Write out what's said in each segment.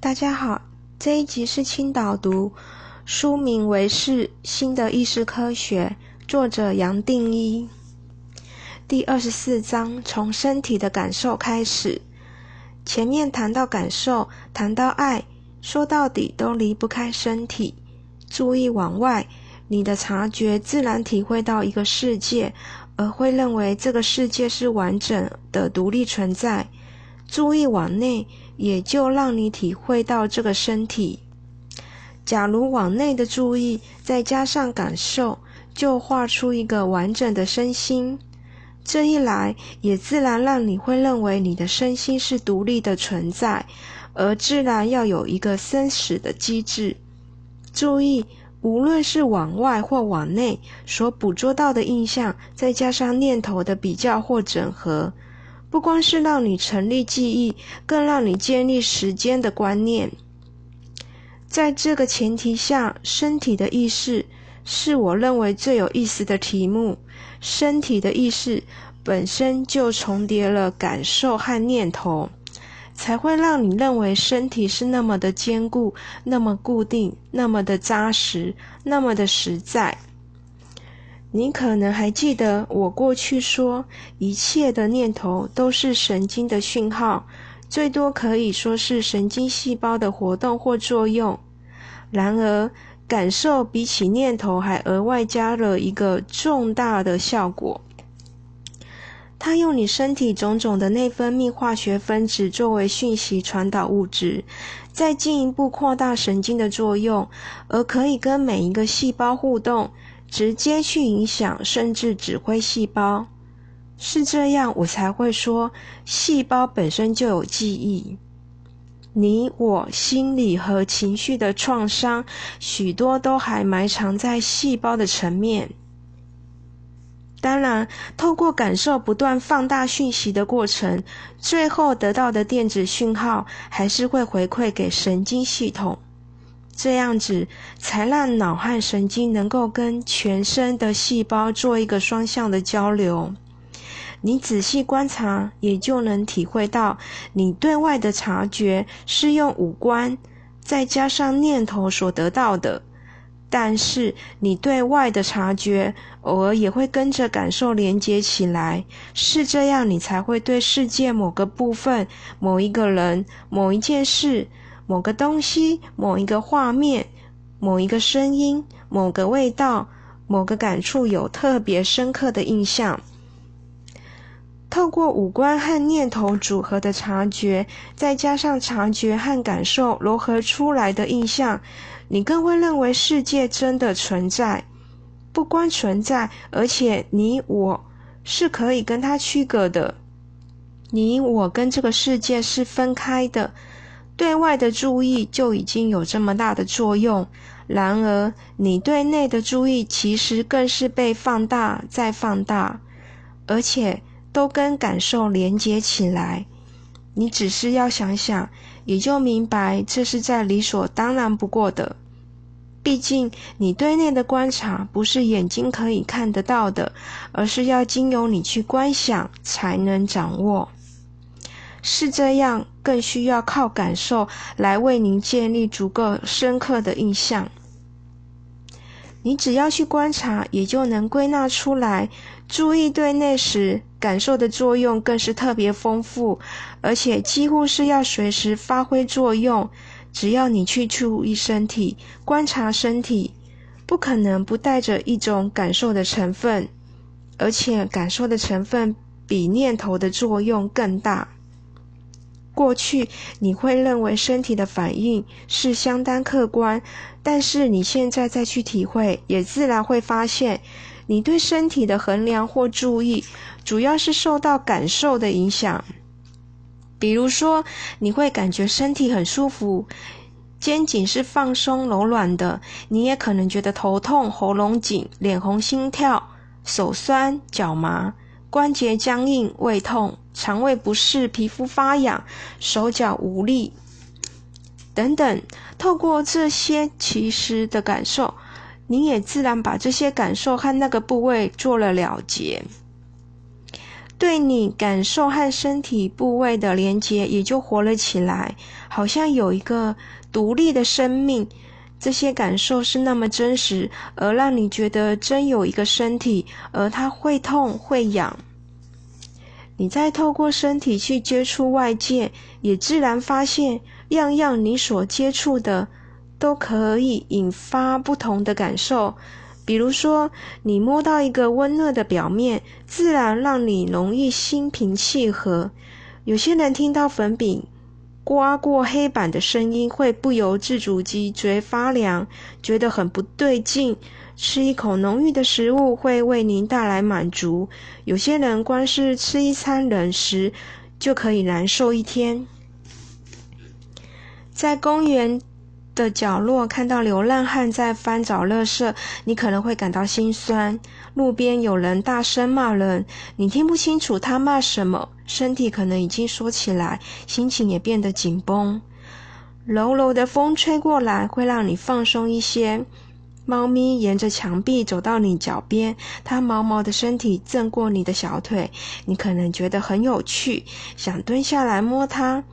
大家好，这一集是青导读，书名为《是新的意识科学》，作者杨定一。第二十四章从身体的感受开始。前面谈到感受，谈到爱，说到底都离不开身体。注意往外，你的察觉自然体会到一个世界，而会认为这个世界是完整的、独立存在。注意往内，也就让你体会到这个身体。假如往内的注意再加上感受，就画出一个完整的身心。这一来，也自然让你会认为你的身心是独立的存在，而自然要有一个生死的机制。注意，无论是往外或往内所捕捉到的印象，再加上念头的比较或整合。不光是让你成立记忆，更让你建立时间的观念。在这个前提下，身体的意识是我认为最有意思的题目。身体的意识本身就重叠了感受和念头，才会让你认为身体是那么的坚固、那么固定、那么的扎实、那么的实在。你可能还记得我过去说，一切的念头都是神经的讯号，最多可以说是神经细胞的活动或作用。然而，感受比起念头还额外加了一个重大的效果，它用你身体种种的内分泌化学分子作为讯息传导物质，再进一步扩大神经的作用，而可以跟每一个细胞互动。直接去影响，甚至指挥细胞，是这样，我才会说，细胞本身就有记忆。你我心理和情绪的创伤，许多都还埋藏在细胞的层面。当然，透过感受不断放大讯息的过程，最后得到的电子讯号，还是会回馈给神经系统。这样子才让脑和神经能够跟全身的细胞做一个双向的交流。你仔细观察，也就能体会到，你对外的察觉是用五官再加上念头所得到的。但是你对外的察觉，偶尔也会跟着感受连接起来。是这样，你才会对世界某个部分、某一个人、某一件事。某个东西、某一个画面、某一个声音、某个味道、某个感触有特别深刻的印象。透过五官和念头组合的察觉，再加上察觉和感受融合出来的印象，你更会认为世界真的存在。不光存在，而且你我是可以跟它区隔的。你我跟这个世界是分开的。对外的注意就已经有这么大的作用，然而你对内的注意其实更是被放大再放大，而且都跟感受连接起来。你只是要想想，也就明白这是在理所当然不过的。毕竟你对内的观察不是眼睛可以看得到的，而是要经由你去观想才能掌握。是这样，更需要靠感受来为您建立足够深刻的印象。你只要去观察，也就能归纳出来。注意对内时，感受的作用更是特别丰富，而且几乎是要随时发挥作用。只要你去注意身体，观察身体，不可能不带着一种感受的成分，而且感受的成分比念头的作用更大。过去你会认为身体的反应是相当客观，但是你现在再去体会，也自然会发现，你对身体的衡量或注意，主要是受到感受的影响。比如说，你会感觉身体很舒服，肩颈是放松柔软的；你也可能觉得头痛、喉咙紧、脸红、心跳、手酸、脚麻。关节僵硬、胃痛、肠胃不适、皮肤发痒、手脚无力等等，透过这些其实的感受，你也自然把这些感受和那个部位做了了结。对你感受和身体部位的连接也就活了起来，好像有一个独立的生命。这些感受是那么真实，而让你觉得真有一个身体，而它会痛会痒。你再透过身体去接触外界，也自然发现，样样你所接触的都可以引发不同的感受。比如说，你摸到一个温热的表面，自然让你容易心平气和。有些人听到粉饼刮过黑板的声音，会不由自主脊椎发凉，觉得很不对劲。吃一口浓郁的食物会为您带来满足。有些人光是吃一餐冷食就可以难受一天。在公园。的角落看到流浪汉在翻找垃圾，你可能会感到心酸。路边有人大声骂人，你听不清楚他骂什么，身体可能已经缩起来，心情也变得紧绷。柔柔的风吹过来，会让你放松一些。猫咪沿着墙壁走到你脚边，它毛毛的身体震过你的小腿，你可能觉得很有趣，想蹲下来摸它。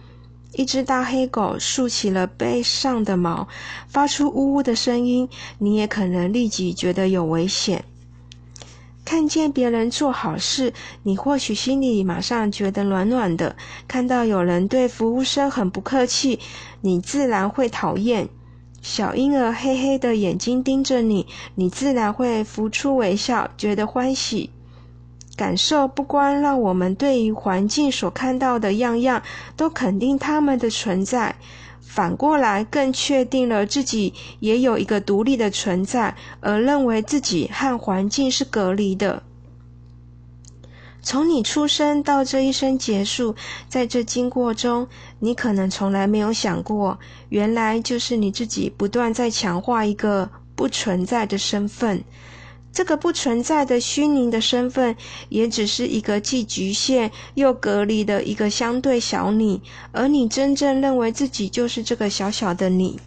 一只大黑狗竖起了背上的毛，发出呜呜的声音。你也可能立即觉得有危险。看见别人做好事，你或许心里马上觉得暖暖的。看到有人对服务生很不客气，你自然会讨厌。小婴儿黑黑的眼睛盯着你，你自然会浮出微笑，觉得欢喜。感受不光让我们对于环境所看到的样样都肯定他们的存在，反过来更确定了自己也有一个独立的存在，而认为自己和环境是隔离的。从你出生到这一生结束，在这经过中，你可能从来没有想过，原来就是你自己不断在强化一个不存在的身份。这个不存在的虚拟的身份，也只是一个既局限又隔离的一个相对小你，而你真正认为自己就是这个小小的你。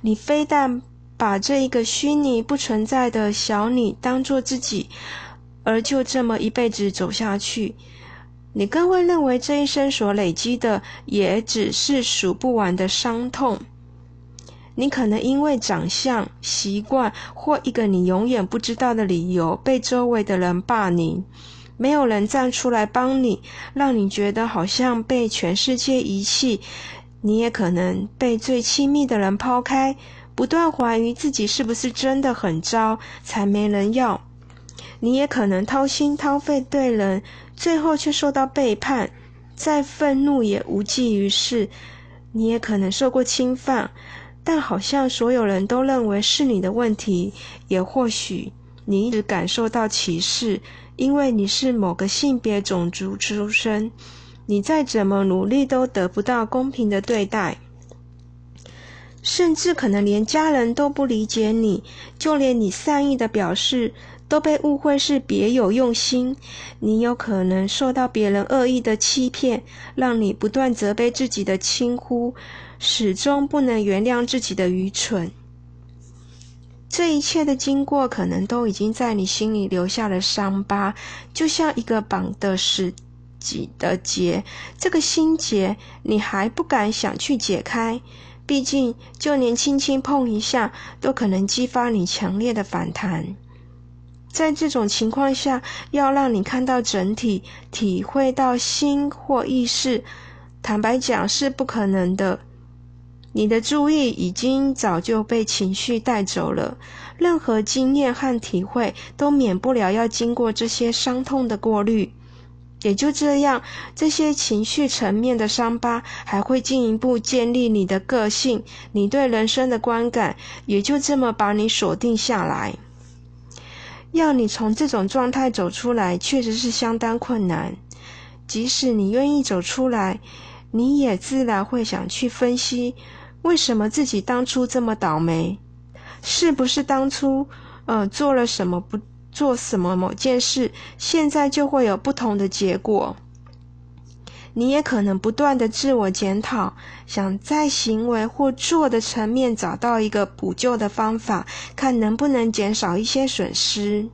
你非但把这一个虚拟不存在的小你当做自己，而就这么一辈子走下去，你更会认为这一生所累积的，也只是数不完的伤痛。你可能因为长相、习惯或一个你永远不知道的理由，被周围的人霸凌，没有人站出来帮你，让你觉得好像被全世界遗弃。你也可能被最亲密的人抛开，不断怀疑自己是不是真的很糟，才没人要。你也可能掏心掏肺对人，最后却受到背叛，再愤怒也无济于事。你也可能受过侵犯。但好像所有人都认为是你的问题，也或许你一直感受到歧视，因为你是某个性别、种族出身，你再怎么努力都得不到公平的对待，甚至可能连家人都不理解你，就连你善意的表示都被误会是别有用心，你有可能受到别人恶意的欺骗，让你不断责备自己的轻忽。始终不能原谅自己的愚蠢。这一切的经过，可能都已经在你心里留下了伤疤，就像一个绑的死己的结。这个心结，你还不敢想去解开，毕竟就连轻轻碰一下，都可能激发你强烈的反弹。在这种情况下，要让你看到整体，体会到心或意识，坦白讲是不可能的。你的注意已经早就被情绪带走了，任何经验和体会都免不了要经过这些伤痛的过滤。也就这样，这些情绪层面的伤疤还会进一步建立你的个性，你对人生的观感也就这么把你锁定下来。要你从这种状态走出来，确实是相当困难。即使你愿意走出来，你也自然会想去分析。为什么自己当初这么倒霉？是不是当初，呃，做了什么不做什么某件事，现在就会有不同的结果？你也可能不断的自我检讨，想在行为或做的层面找到一个补救的方法，看能不能减少一些损失。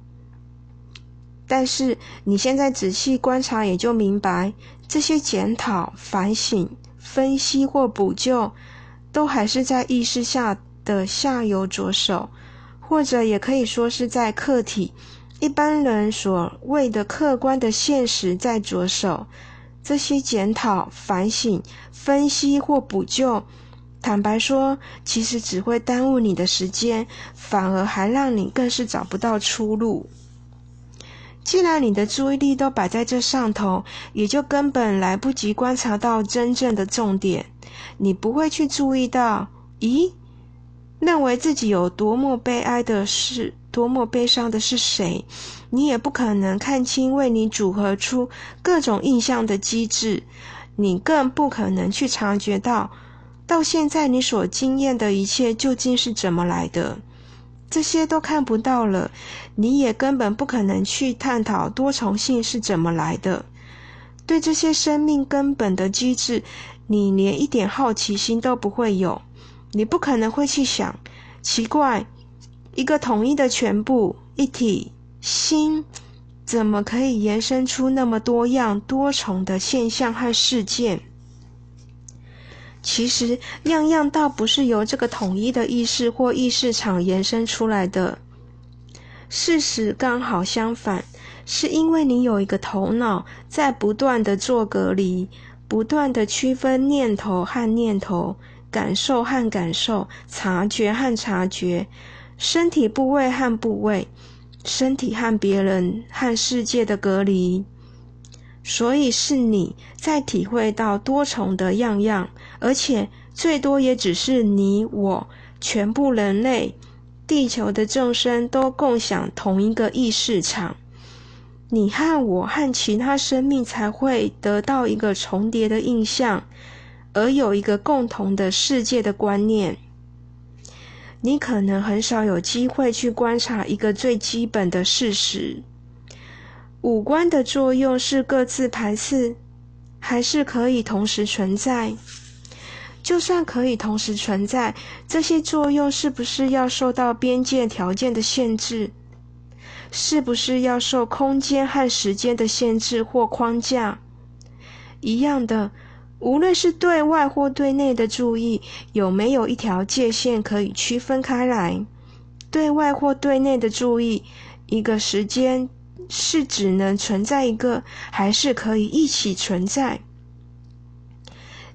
但是你现在仔细观察，也就明白，这些检讨、反省、分析或补救，都还是在意识下的下游着手，或者也可以说是在客体一般人所谓的客观的现实在着手。这些检讨、反省、分析或补救，坦白说，其实只会耽误你的时间，反而还让你更是找不到出路。既然你的注意力都摆在这上头，也就根本来不及观察到真正的重点。你不会去注意到，咦，认为自己有多么悲哀的是，多么悲伤的是谁？你也不可能看清为你组合出各种印象的机制，你更不可能去察觉到，到现在你所经验的一切究竟是怎么来的。这些都看不到了，你也根本不可能去探讨多重性是怎么来的。对这些生命根本的机制，你连一点好奇心都不会有。你不可能会去想，奇怪，一个统一的全部一体心，怎么可以延伸出那么多样多重的现象和事件？其实，样样倒不是由这个统一的意识或意识场延伸出来的。事实刚好相反，是因为你有一个头脑在不断的做隔离，不断的区分念头和念头、感受和感受、察觉和察觉、身体部位和部位、身体和别人和世界的隔离。所以是你在体会到多重的样样，而且最多也只是你我全部人类、地球的众生都共享同一个意识场。你和我和其他生命才会得到一个重叠的印象，而有一个共同的世界的观念。你可能很少有机会去观察一个最基本的事实。五官的作用是各自排斥，还是可以同时存在？就算可以同时存在，这些作用是不是要受到边界条件的限制？是不是要受空间和时间的限制或框架？一样的，无论是对外或对内的注意，有没有一条界限可以区分开来？对外或对内的注意，一个时间。是只能存在一个，还是可以一起存在？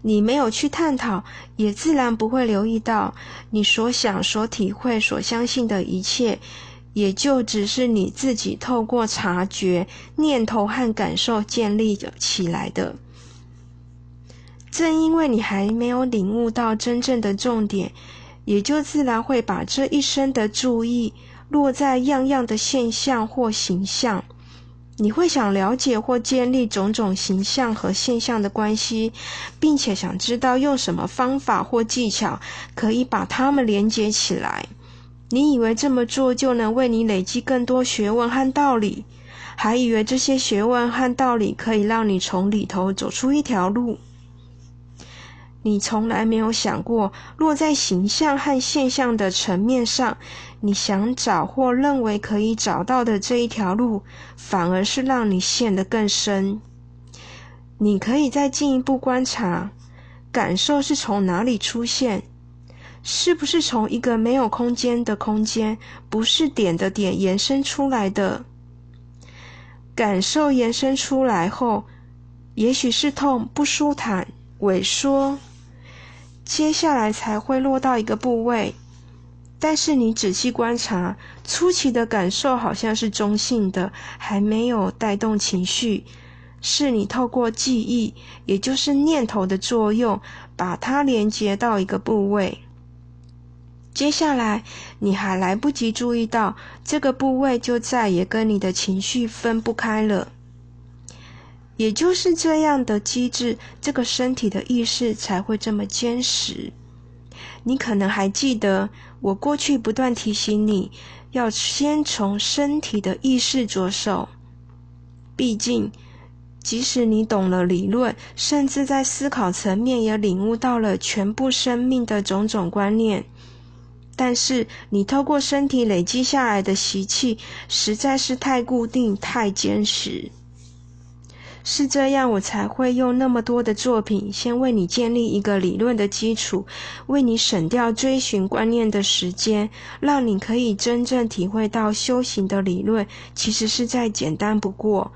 你没有去探讨，也自然不会留意到，你所想、所体会、所相信的一切，也就只是你自己透过察觉、念头和感受建立起来的。正因为你还没有领悟到真正的重点，也就自然会把这一生的注意。落在样样的现象或形象，你会想了解或建立种种形象和现象的关系，并且想知道用什么方法或技巧可以把它们连接起来。你以为这么做就能为你累积更多学问和道理，还以为这些学问和道理可以让你从里头走出一条路。你从来没有想过，落在形象和现象的层面上，你想找或认为可以找到的这一条路，反而是让你陷得更深。你可以再进一步观察，感受是从哪里出现？是不是从一个没有空间的空间，不是点的点延伸出来的？感受延伸出来后，也许是痛、不舒坦、萎缩。接下来才会落到一个部位，但是你仔细观察，初期的感受好像是中性的，还没有带动情绪，是你透过记忆，也就是念头的作用，把它连接到一个部位。接下来你还来不及注意到这个部位，就再也跟你的情绪分不开了。也就是这样的机制，这个身体的意识才会这么坚实。你可能还记得，我过去不断提醒你，要先从身体的意识着手。毕竟，即使你懂了理论，甚至在思考层面也领悟到了全部生命的种种观念，但是你透过身体累积下来的习气，实在是太固定、太坚实。是这样，我才会用那么多的作品，先为你建立一个理论的基础，为你省掉追寻观念的时间，让你可以真正体会到修行的理论其实是再简单不过，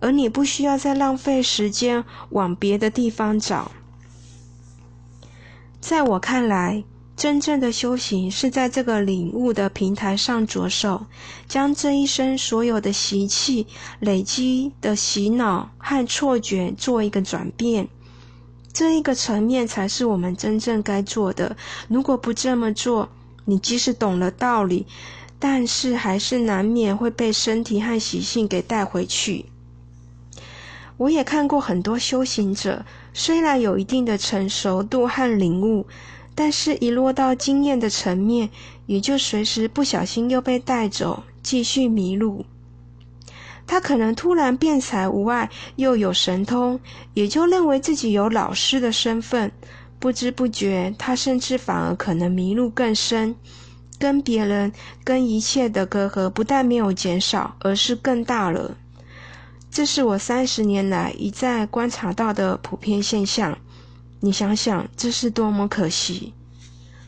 而你不需要再浪费时间往别的地方找。在我看来。真正的修行是在这个领悟的平台上着手，将这一生所有的习气累积的洗脑和错觉做一个转变。这一个层面才是我们真正该做的。如果不这么做，你即使懂了道理，但是还是难免会被身体和习性给带回去。我也看过很多修行者，虽然有一定的成熟度和领悟。但是，一落到经验的层面，也就随时不小心又被带走，继续迷路。他可能突然辩才无碍，又有神通，也就认为自己有老师的身份。不知不觉，他甚至反而可能迷路更深，跟别人、跟一切的隔阂不但没有减少，而是更大了。这是我三十年来一再观察到的普遍现象。你想想，这是多么可惜！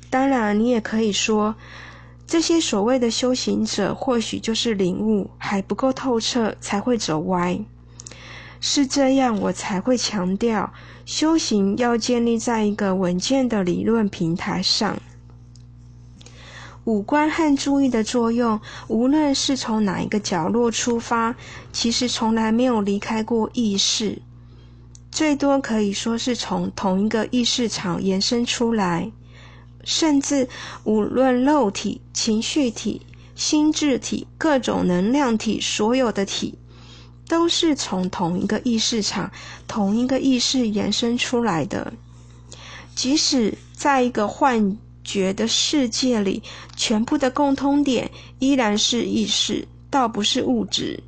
当然，你也可以说，这些所谓的修行者，或许就是领悟还不够透彻，才会走歪。是这样，我才会强调，修行要建立在一个稳健的理论平台上。五官和注意的作用，无论是从哪一个角落出发，其实从来没有离开过意识。最多可以说是从同一个意识场延伸出来，甚至无论肉体、情绪体、心智体、各种能量体，所有的体，都是从同一个意识场、同一个意识延伸出来的。即使在一个幻觉的世界里，全部的共通点依然是意识，倒不是物质。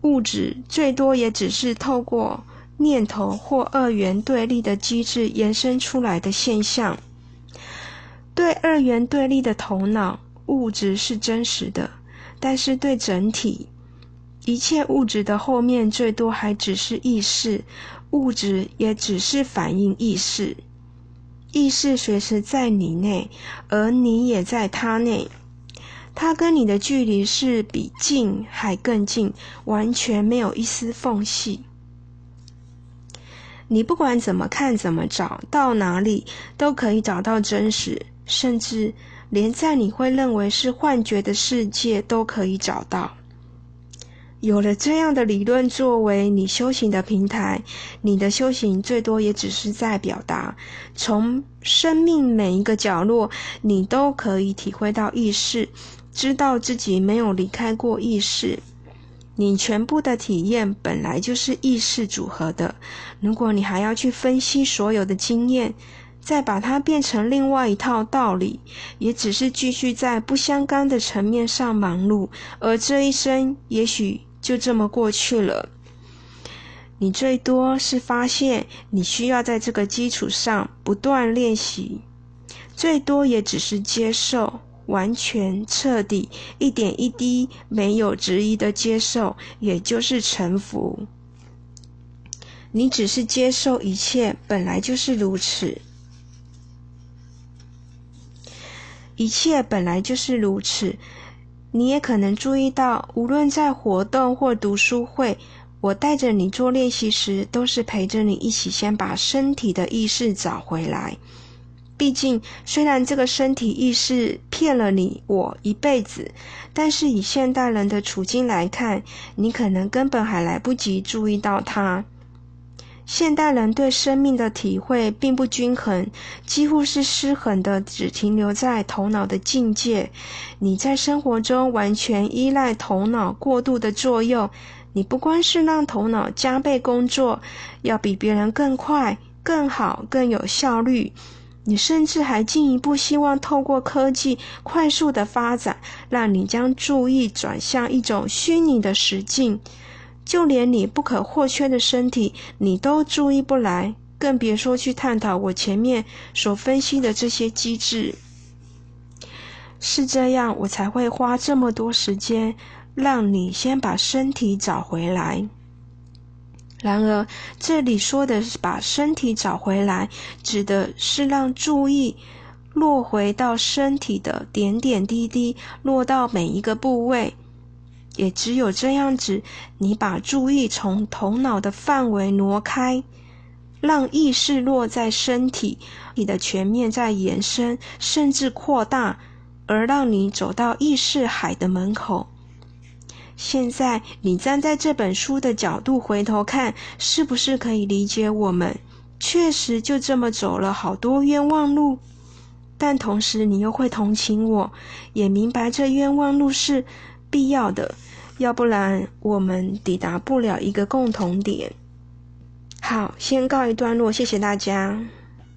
物质最多也只是透过。念头或二元对立的机制延伸出来的现象，对二元对立的头脑物质是真实的，但是对整体一切物质的后面，最多还只是意识，物质也只是反映意识，意识随时在你内，而你也在他内，他跟你的距离是比近还更近，完全没有一丝缝隙。你不管怎么看、怎么找，到哪里都可以找到真实，甚至连在你会认为是幻觉的世界都可以找到。有了这样的理论作为你修行的平台，你的修行最多也只是在表达：从生命每一个角落，你都可以体会到意识，知道自己没有离开过意识。你全部的体验本来就是意识组合的，如果你还要去分析所有的经验，再把它变成另外一套道理，也只是继续在不相干的层面上忙碌，而这一生也许就这么过去了。你最多是发现你需要在这个基础上不断练习，最多也只是接受。完全彻底，一点一滴没有质疑的接受，也就是臣服。你只是接受一切本来就是如此，一切本来就是如此。你也可能注意到，无论在活动或读书会，我带着你做练习时，都是陪着你一起先把身体的意识找回来。毕竟，虽然这个身体意识骗了你我一辈子，但是以现代人的处境来看，你可能根本还来不及注意到它。现代人对生命的体会并不均衡，几乎是失衡的，只停留在头脑的境界。你在生活中完全依赖头脑过度的作用，你不光是让头脑加倍工作，要比别人更快、更好、更有效率。你甚至还进一步希望透过科技快速的发展，让你将注意转向一种虚拟的实境，就连你不可或缺的身体，你都注意不来，更别说去探讨我前面所分析的这些机制。是这样，我才会花这么多时间让你先把身体找回来。然而，这里说的是把身体找回来，指的是让注意落回到身体的点点滴滴，落到每一个部位。也只有这样子，你把注意从头脑的范围挪开，让意识落在身体，你的全面在延伸，甚至扩大。而让你走到意识海的门口。现在你站在这本书的角度回头看，是不是可以理解我们确实就这么走了好多冤枉路？但同时你又会同情我，也明白这冤枉路是必要的，要不然我们抵达不了一个共同点。好，先告一段落，谢谢大家。